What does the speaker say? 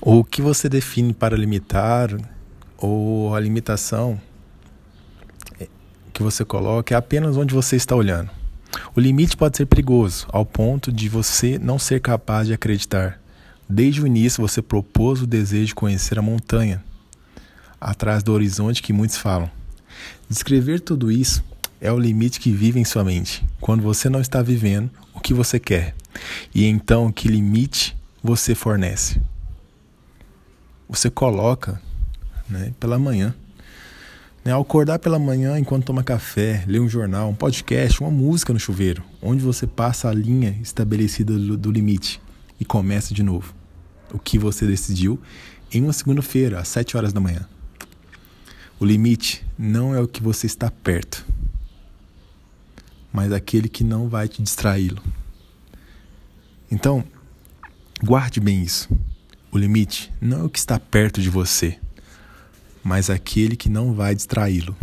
O que você define para limitar ou a limitação que você coloca é apenas onde você está olhando. O limite pode ser perigoso, ao ponto de você não ser capaz de acreditar. Desde o início você propôs o desejo de conhecer a montanha, atrás do horizonte que muitos falam. Descrever tudo isso é o limite que vive em sua mente, quando você não está vivendo o que você quer. E então, que limite você fornece? Você coloca né, pela manhã. Né, ao acordar pela manhã, enquanto toma café, lê um jornal, um podcast, uma música no chuveiro, onde você passa a linha estabelecida do, do limite e começa de novo. O que você decidiu em uma segunda-feira, às 7 horas da manhã. O limite não é o que você está perto, mas aquele que não vai te distraí-lo. Então, guarde bem isso. O limite não é o que está perto de você, mas aquele que não vai distraí-lo.